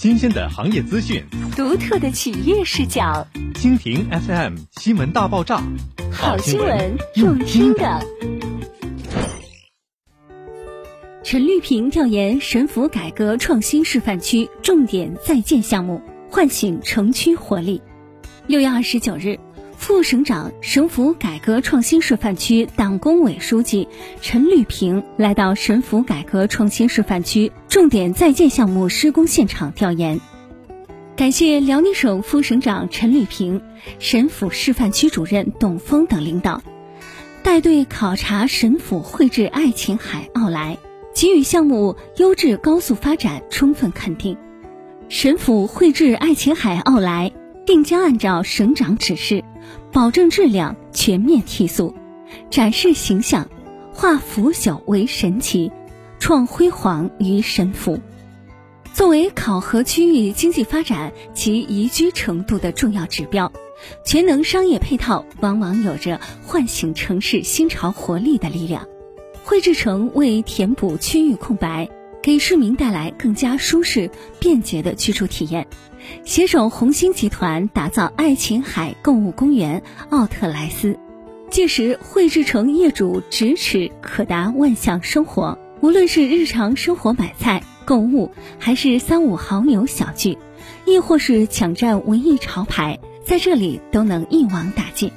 新鲜的行业资讯，独特的企业视角。蜻蜓 FM 新闻大爆炸，好新闻用听的。陈绿萍调研神府改革创新示范区重点在建项目，唤醒城区活力。六月二十九日。副省长、省府改革创新示范区党工委书记陈绿萍来到省府改革创新示范区重点在建项目施工现场调研，感谢辽宁省副省长陈绿萍、省府示范区主任董峰等领导带队考察省府绘制爱琴海奥莱，给予项目优质高速发展充分肯定。省府绘制爱琴海奥莱。定将按照省长指示，保证质量，全面提速，展示形象，化腐朽为神奇，创辉煌于神府。作为考核区域经济发展及宜居程度的重要指标，全能商业配套往往有着唤醒城市新潮活力的力量。绘制城为填补区域空白。给市民带来更加舒适、便捷的居住体验，携手红星集团打造爱琴海购物公园奥特莱斯。届时，绘制成业主咫尺可达万象生活，无论是日常生活买菜、购物，还是三五好友小聚，亦或是抢占文艺潮牌，在这里都能一网打尽。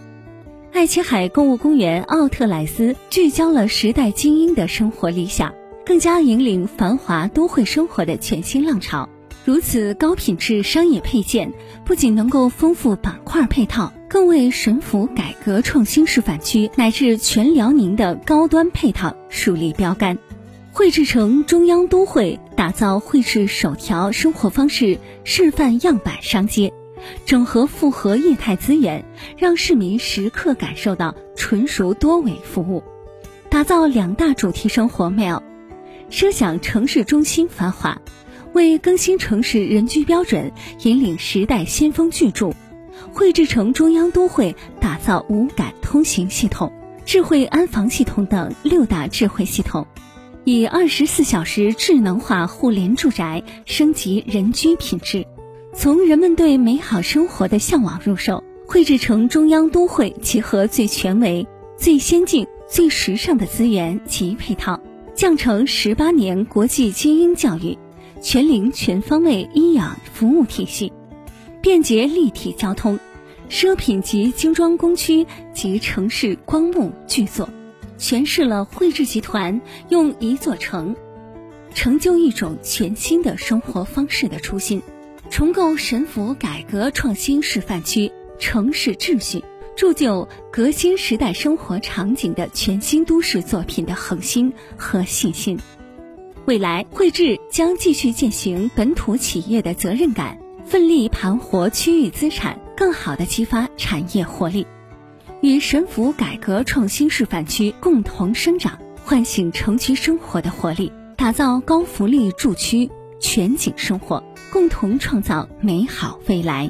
爱琴海购物公园奥特莱斯聚焦了时代精英的生活理想。更加引领繁华都会生活的全新浪潮。如此高品质商业配件，不仅能够丰富板块配套，更为神府改革创新示范区乃至全辽宁的高端配套树立标杆。汇智城中央都会打造汇智首条生活方式示范样板商街，整合复合业态资源，让市民时刻感受到纯熟多维服务，打造两大主题生活 mall。设想城市中心繁华，为更新城市人居标准，引领时代先锋巨著，绘制成中央都会打造无感通行系统、智慧安防系统等六大智慧系统，以二十四小时智能化互联住宅升级人居品质，从人们对美好生活的向往入手，绘制成中央都会集合最权威、最先进、最时尚的资源及配套。降成十八年国际精英教育，全龄全方位医养服务体系，便捷立体交通，奢品级精装工区及城市光幕巨作，诠释了汇智集团用一座城，成就一种全新的生活方式的初心，重构神府改革创新示范区城市秩序。铸就革新时代生活场景的全新都市作品的恒心和信心。未来，汇智将继续践行本土企业的责任感，奋力盘活区域资产，更好地激发产业活力，与省府改革创新示范区共同生长，唤醒城区生活的活力，打造高福利住区全景生活，共同创造美好未来。